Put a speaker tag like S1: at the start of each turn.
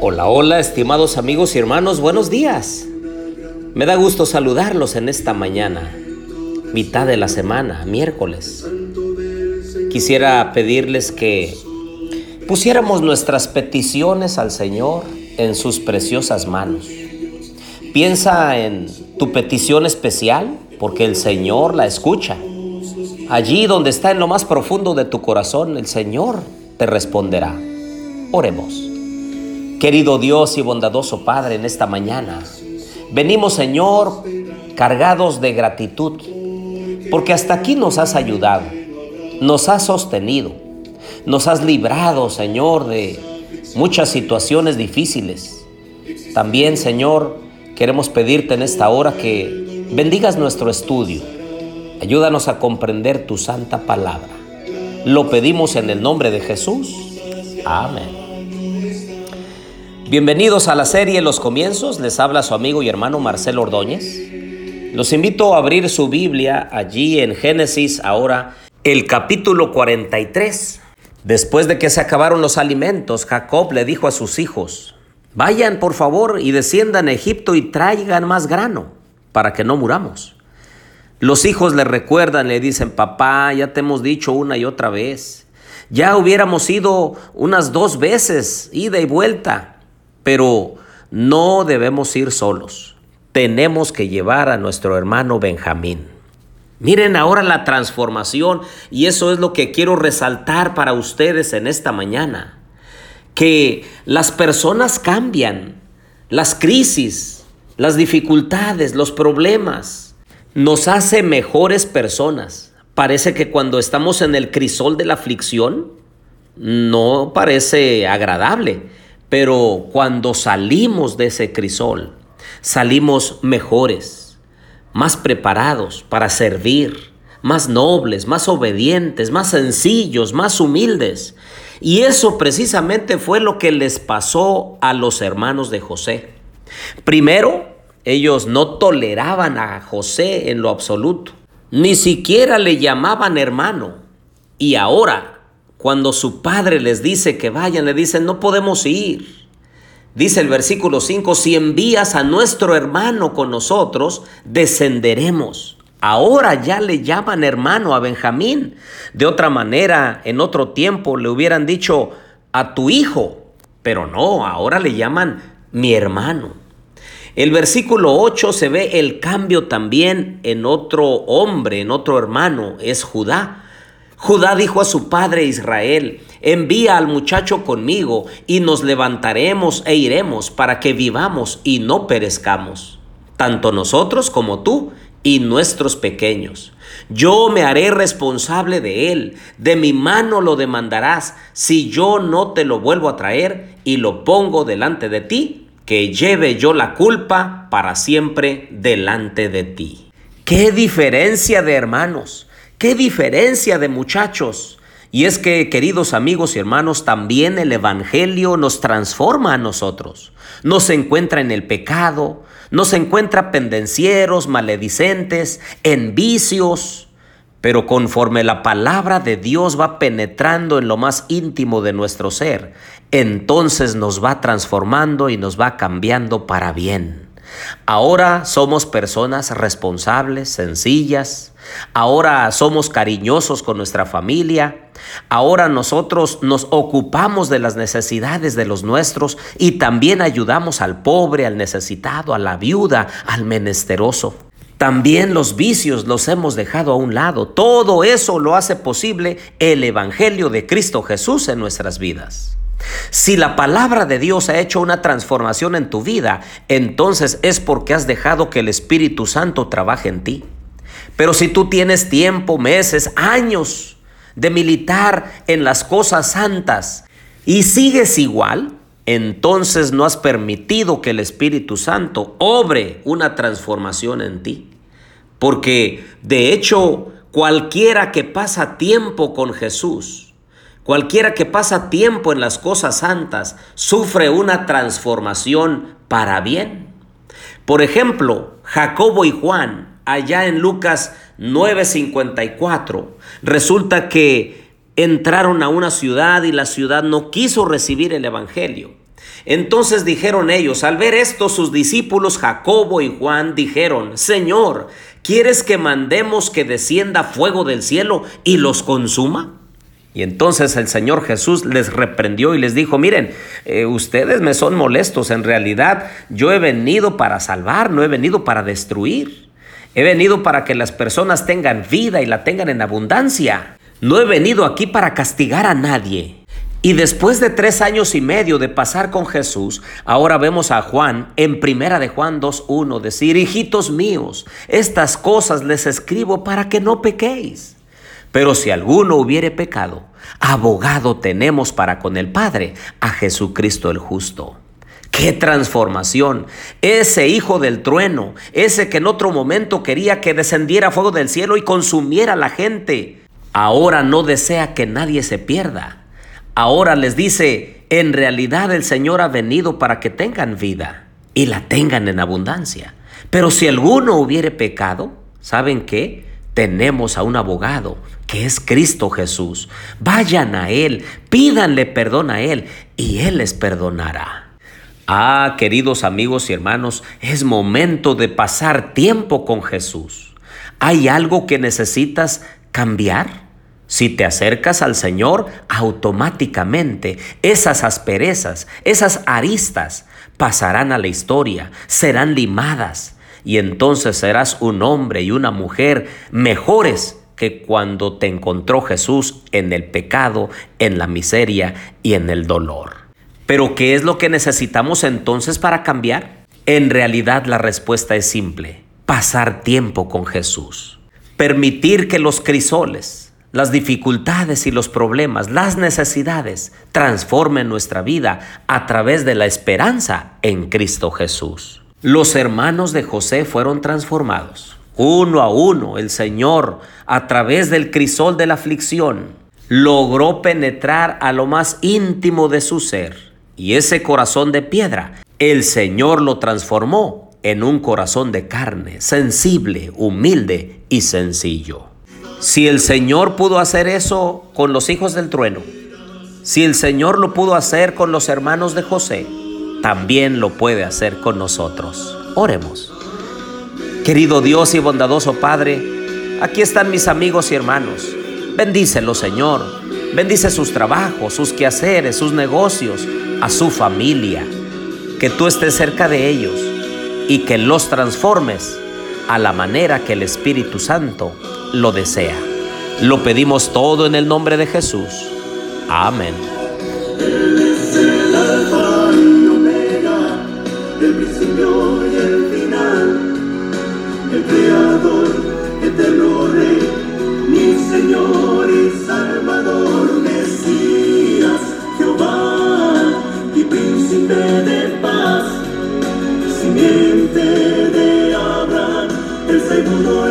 S1: Hola, hola, estimados amigos y hermanos, buenos días. Me da gusto saludarlos en esta mañana, mitad de la semana, miércoles. Quisiera pedirles que pusiéramos nuestras peticiones al Señor en sus preciosas manos. Piensa en tu petición especial porque el Señor la escucha. Allí donde está en lo más profundo de tu corazón, el Señor te responderá. Oremos. Querido Dios y bondadoso Padre, en esta mañana venimos, Señor, cargados de gratitud, porque hasta aquí nos has ayudado, nos has sostenido, nos has librado, Señor, de muchas situaciones difíciles. También, Señor, queremos pedirte en esta hora que bendigas nuestro estudio. Ayúdanos a comprender tu santa palabra. Lo pedimos en el nombre de Jesús. Amén. Bienvenidos a la serie Los Comienzos, les habla su amigo y hermano Marcelo Ordóñez. Los invito a abrir su Biblia allí en Génesis ahora el capítulo 43. Después de que se acabaron los alimentos, Jacob le dijo a sus hijos, vayan por favor y desciendan a Egipto y traigan más grano para que no muramos. Los hijos le recuerdan, le dicen, papá, ya te hemos dicho una y otra vez. Ya hubiéramos ido unas dos veces, ida y vuelta. Pero no debemos ir solos. Tenemos que llevar a nuestro hermano Benjamín. Miren ahora la transformación y eso es lo que quiero resaltar para ustedes en esta mañana. Que las personas cambian, las crisis, las dificultades, los problemas, nos hace mejores personas. Parece que cuando estamos en el crisol de la aflicción, no parece agradable, pero cuando salimos de ese crisol, salimos mejores, más preparados para servir, más nobles, más obedientes, más sencillos, más humildes. Y eso precisamente fue lo que les pasó a los hermanos de José. Primero, ellos no toleraban a José en lo absoluto, ni siquiera le llamaban hermano. Y ahora cuando su padre les dice que vayan, le dicen, no podemos ir. Dice el versículo 5, si envías a nuestro hermano con nosotros, descenderemos. Ahora ya le llaman hermano a Benjamín. De otra manera, en otro tiempo le hubieran dicho a tu hijo, pero no, ahora le llaman mi hermano. El versículo 8 se ve el cambio también en otro hombre, en otro hermano, es Judá. Judá dijo a su padre Israel, envía al muchacho conmigo y nos levantaremos e iremos para que vivamos y no perezcamos, tanto nosotros como tú y nuestros pequeños. Yo me haré responsable de él, de mi mano lo demandarás si yo no te lo vuelvo a traer y lo pongo delante de ti, que lleve yo la culpa para siempre delante de ti. ¡Qué diferencia de hermanos! ¡Qué diferencia de muchachos! Y es que, queridos amigos y hermanos, también el Evangelio nos transforma a nosotros. Nos encuentra en el pecado, nos encuentra pendencieros, maledicentes, en vicios. Pero conforme la palabra de Dios va penetrando en lo más íntimo de nuestro ser, entonces nos va transformando y nos va cambiando para bien. Ahora somos personas responsables, sencillas. Ahora somos cariñosos con nuestra familia. Ahora nosotros nos ocupamos de las necesidades de los nuestros y también ayudamos al pobre, al necesitado, a la viuda, al menesteroso. También los vicios los hemos dejado a un lado. Todo eso lo hace posible el Evangelio de Cristo Jesús en nuestras vidas. Si la palabra de Dios ha hecho una transformación en tu vida, entonces es porque has dejado que el Espíritu Santo trabaje en ti. Pero si tú tienes tiempo, meses, años de militar en las cosas santas y sigues igual, entonces no has permitido que el Espíritu Santo obre una transformación en ti. Porque de hecho, cualquiera que pasa tiempo con Jesús, Cualquiera que pasa tiempo en las cosas santas sufre una transformación para bien. Por ejemplo, Jacobo y Juan, allá en Lucas 9:54, resulta que entraron a una ciudad y la ciudad no quiso recibir el Evangelio. Entonces dijeron ellos, al ver esto sus discípulos Jacobo y Juan dijeron, Señor, ¿quieres que mandemos que descienda fuego del cielo y los consuma? Y entonces el Señor Jesús les reprendió y les dijo, miren, eh, ustedes me son molestos, en realidad yo he venido para salvar, no he venido para destruir. He venido para que las personas tengan vida y la tengan en abundancia. No he venido aquí para castigar a nadie. Y después de tres años y medio de pasar con Jesús, ahora vemos a Juan en primera de Juan 2.1 decir, hijitos míos, estas cosas les escribo para que no pequéis. Pero si alguno hubiere pecado, abogado tenemos para con el Padre, a Jesucristo el justo. ¡Qué transformación! Ese hijo del trueno, ese que en otro momento quería que descendiera fuego del cielo y consumiera la gente, ahora no desea que nadie se pierda Ahora les dice, en realidad el Señor ha venido para que tengan vida y la tengan en abundancia. Pero si alguno hubiere pecado, ¿saben qué? Tenemos a un abogado que es Cristo Jesús. Vayan a Él, pídanle perdón a Él y Él les perdonará. Ah, queridos amigos y hermanos, es momento de pasar tiempo con Jesús. ¿Hay algo que necesitas cambiar? Si te acercas al Señor, automáticamente esas asperezas, esas aristas pasarán a la historia, serán limadas y entonces serás un hombre y una mujer mejores que cuando te encontró Jesús en el pecado, en la miseria y en el dolor. Pero ¿qué es lo que necesitamos entonces para cambiar? En realidad la respuesta es simple, pasar tiempo con Jesús, permitir que los crisoles, las dificultades y los problemas, las necesidades, transformen nuestra vida a través de la esperanza en Cristo Jesús. Los hermanos de José fueron transformados. Uno a uno, el Señor, a través del crisol de la aflicción, logró penetrar a lo más íntimo de su ser. Y ese corazón de piedra, el Señor lo transformó en un corazón de carne, sensible, humilde y sencillo. Si el Señor pudo hacer eso con los hijos del trueno, si el Señor lo pudo hacer con los hermanos de José, también lo puede hacer con nosotros. Oremos. Querido Dios y bondadoso Padre, aquí están mis amigos y hermanos. Bendícelos, Señor. Bendice sus trabajos, sus quehaceres, sus negocios, a su familia. Que tú estés cerca de ellos y que los transformes a la manera que el Espíritu Santo lo desea. Lo pedimos todo en el nombre de Jesús. Amén.
S2: el principio y el final, el Creador, eterno Rey, mi Señor y Salvador, Mesías, Jehová y Príncipe de paz, simiente de Abraham, el segundo.